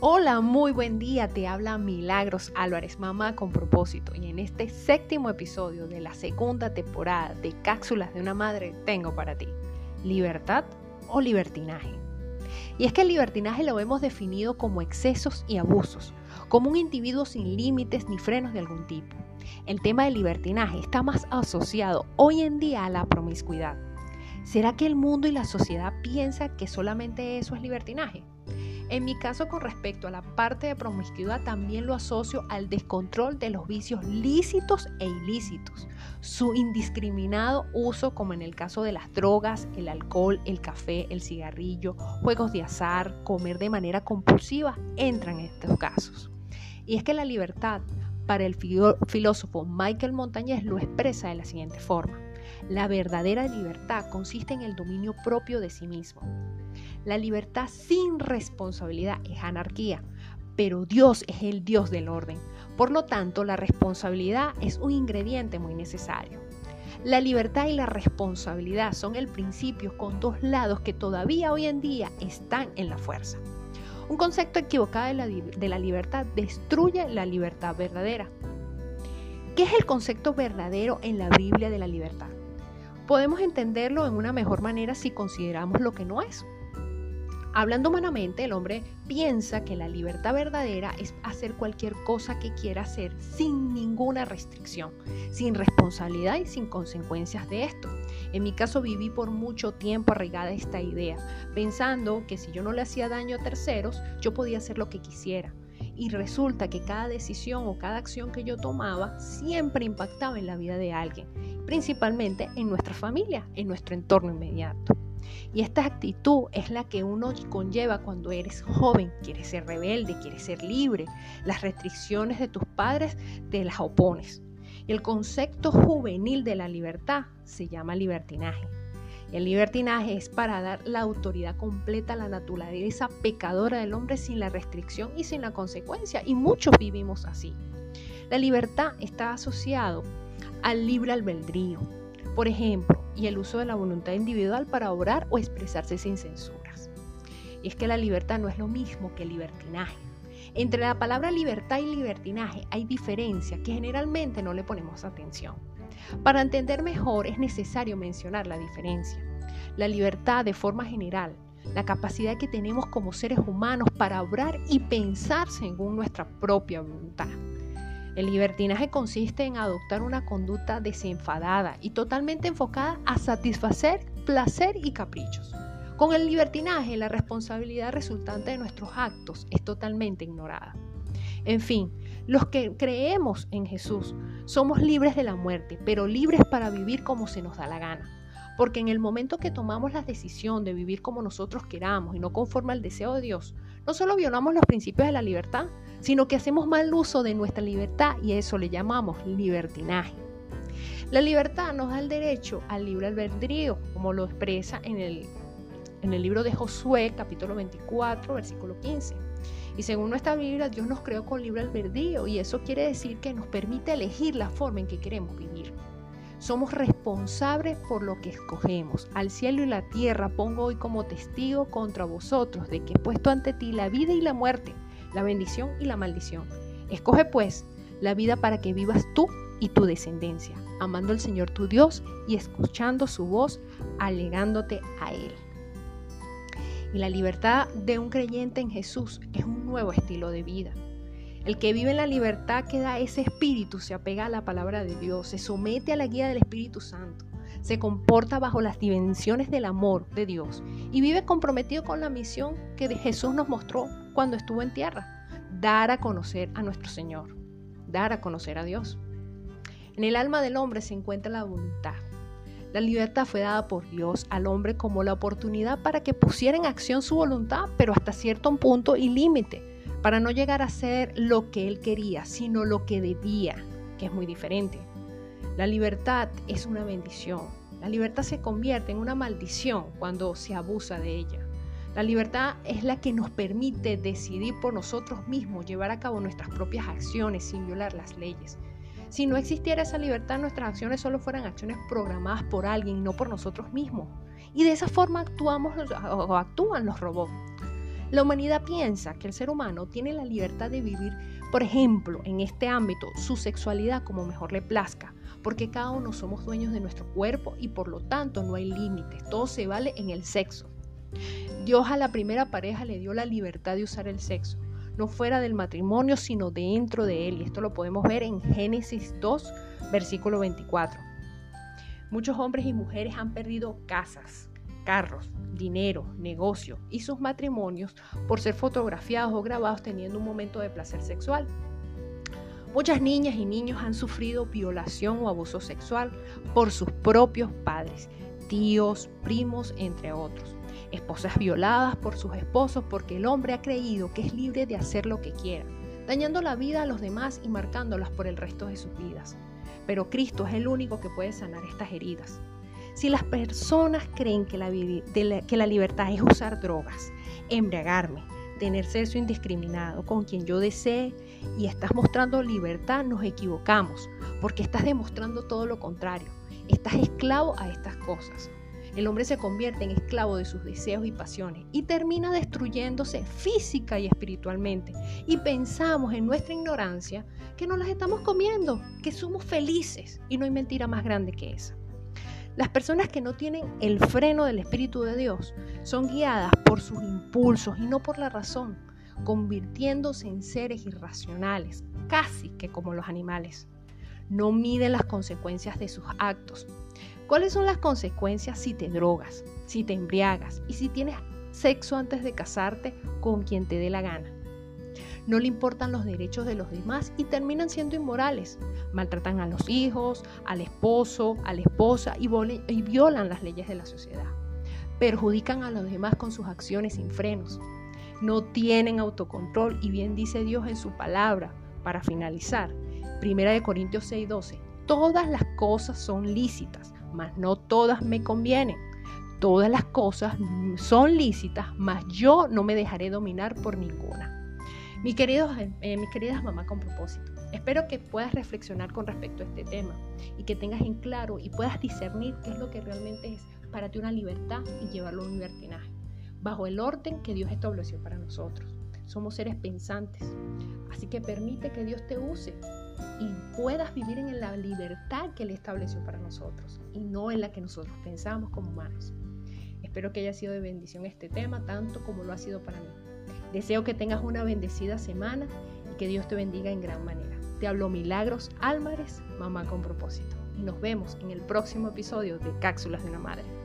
Hola, muy buen día. Te habla Milagros Álvarez, mamá con propósito. Y en este séptimo episodio de la segunda temporada de Cápsulas de una Madre tengo para ti libertad o libertinaje. Y es que el libertinaje lo hemos definido como excesos y abusos, como un individuo sin límites ni frenos de algún tipo. El tema del libertinaje está más asociado hoy en día a la promiscuidad. ¿Será que el mundo y la sociedad piensan que solamente eso es libertinaje? En mi caso con respecto a la parte de promiscuidad también lo asocio al descontrol de los vicios lícitos e ilícitos, su indiscriminado uso como en el caso de las drogas, el alcohol, el café, el cigarrillo, juegos de azar, comer de manera compulsiva, entran en estos casos. Y es que la libertad, para el filósofo Michael Montañez, lo expresa de la siguiente forma. La verdadera libertad consiste en el dominio propio de sí mismo. La libertad sin responsabilidad es anarquía, pero Dios es el Dios del orden. Por lo tanto, la responsabilidad es un ingrediente muy necesario. La libertad y la responsabilidad son el principio con dos lados que todavía hoy en día están en la fuerza. Un concepto equivocado de la, de la libertad destruye la libertad verdadera. ¿Qué es el concepto verdadero en la Biblia de la libertad? Podemos entenderlo en una mejor manera si consideramos lo que no es. Hablando humanamente, el hombre piensa que la libertad verdadera es hacer cualquier cosa que quiera hacer sin ninguna restricción, sin responsabilidad y sin consecuencias de esto. En mi caso viví por mucho tiempo arraigada esta idea, pensando que si yo no le hacía daño a terceros, yo podía hacer lo que quisiera. Y resulta que cada decisión o cada acción que yo tomaba siempre impactaba en la vida de alguien, principalmente en nuestra familia, en nuestro entorno inmediato. Y esta actitud es la que uno conlleva cuando eres joven, quieres ser rebelde, quieres ser libre. Las restricciones de tus padres te las opones. El concepto juvenil de la libertad se llama libertinaje. El libertinaje es para dar la autoridad completa a la naturaleza pecadora del hombre sin la restricción y sin la consecuencia. Y muchos vivimos así. La libertad está asociado al libre albedrío. Por ejemplo, y el uso de la voluntad individual para orar o expresarse sin censuras. Y es que la libertad no es lo mismo que libertinaje. Entre la palabra libertad y libertinaje hay diferencia que generalmente no le ponemos atención. Para entender mejor es necesario mencionar la diferencia. La libertad de forma general, la capacidad que tenemos como seres humanos para obrar y pensar según nuestra propia voluntad. El libertinaje consiste en adoptar una conducta desenfadada y totalmente enfocada a satisfacer placer y caprichos. Con el libertinaje, la responsabilidad resultante de nuestros actos es totalmente ignorada. En fin, los que creemos en Jesús somos libres de la muerte, pero libres para vivir como se nos da la gana. Porque en el momento que tomamos la decisión de vivir como nosotros queramos y no conforme al deseo de Dios, no solo violamos los principios de la libertad, sino que hacemos mal uso de nuestra libertad y eso le llamamos libertinaje. La libertad nos da el derecho al libre albedrío, como lo expresa en el, en el libro de Josué, capítulo 24, versículo 15. Y según nuestra Biblia, Dios nos creó con libre albedrío y eso quiere decir que nos permite elegir la forma en que queremos vivir. Somos responsables por lo que escogemos. Al cielo y la tierra pongo hoy como testigo contra vosotros de que he puesto ante ti la vida y la muerte, la bendición y la maldición. Escoge pues la vida para que vivas tú y tu descendencia, amando al Señor tu Dios y escuchando su voz, alegándote a Él. Y la libertad de un creyente en Jesús es un nuevo estilo de vida. El que vive en la libertad que da ese espíritu se apega a la palabra de Dios, se somete a la guía del Espíritu Santo, se comporta bajo las dimensiones del amor de Dios y vive comprometido con la misión que Jesús nos mostró cuando estuvo en tierra, dar a conocer a nuestro Señor, dar a conocer a Dios. En el alma del hombre se encuentra la voluntad. La libertad fue dada por Dios al hombre como la oportunidad para que pusiera en acción su voluntad, pero hasta cierto punto y límite, para no llegar a ser lo que él quería, sino lo que debía, que es muy diferente. La libertad es una bendición. La libertad se convierte en una maldición cuando se abusa de ella. La libertad es la que nos permite decidir por nosotros mismos, llevar a cabo nuestras propias acciones sin violar las leyes. Si no existiera esa libertad, nuestras acciones solo fueran acciones programadas por alguien, no por nosotros mismos. Y de esa forma actuamos o actúan los robots. La humanidad piensa que el ser humano tiene la libertad de vivir, por ejemplo, en este ámbito, su sexualidad como mejor le plazca, porque cada uno somos dueños de nuestro cuerpo y por lo tanto no hay límites, todo se vale en el sexo. Dios a la primera pareja le dio la libertad de usar el sexo, no fuera del matrimonio, sino dentro de él. Y esto lo podemos ver en Génesis 2, versículo 24. Muchos hombres y mujeres han perdido casas, carros, dinero, negocio y sus matrimonios por ser fotografiados o grabados teniendo un momento de placer sexual. Muchas niñas y niños han sufrido violación o abuso sexual por sus propios padres, tíos, primos, entre otros. Esposas violadas por sus esposos porque el hombre ha creído que es libre de hacer lo que quiera, dañando la vida a los demás y marcándolas por el resto de sus vidas pero Cristo es el único que puede sanar estas heridas. Si las personas creen que la, libertad es usar drogas, embriagarme, tener sexo indiscriminado con quien yo desee y estás mostrando libertad, nos equivocamos, porque estás demostrando todo lo contrario. Estás esclavo a estas cosas. El hombre se convierte en esclavo de sus deseos y pasiones y termina destruyéndose física y espiritualmente. Y pensamos en nuestra ignorancia que nos las estamos comiendo, que somos felices y no hay mentira más grande que esa. Las personas que no tienen el freno del Espíritu de Dios son guiadas por sus impulsos y no por la razón, convirtiéndose en seres irracionales, casi que como los animales. No miden las consecuencias de sus actos, ¿Cuáles son las consecuencias si te drogas, si te embriagas y si tienes sexo antes de casarte con quien te dé la gana? No le importan los derechos de los demás y terminan siendo inmorales. Maltratan a los hijos, al esposo, a la esposa y, violan las leyes de la sociedad. Perjudican a los demás con sus acciones sin frenos. No tienen autocontrol y bien dice Dios en su palabra. Para finalizar, 1 Corintios 6:12, todas las cosas son lícitas, mas no todas me convienen. Todas las cosas son lícitas, mas yo no me dejaré dominar por ninguna. Mi queridos, eh, mis queridas mamá con propósito, espero que puedas reflexionar con respecto a este tema y que tengas en claro y puedas discernir qué es lo que realmente es para ti una libertad y llevarlo a un libertinaje, bajo el orden que Dios estableció para nosotros. Somos seres pensantes, así que permite que Dios te use y puedas vivir en la libertad que Él estableció para nosotros y no en la que nosotros pensamos como humanos. Espero que haya sido de bendición este tema, tanto como lo ha sido para mí. Deseo que tengas una bendecida semana y que Dios te bendiga en gran manera. Te hablo Milagros Álvarez, mamá con propósito. Y nos vemos en el próximo episodio de Cápsulas de una Madre.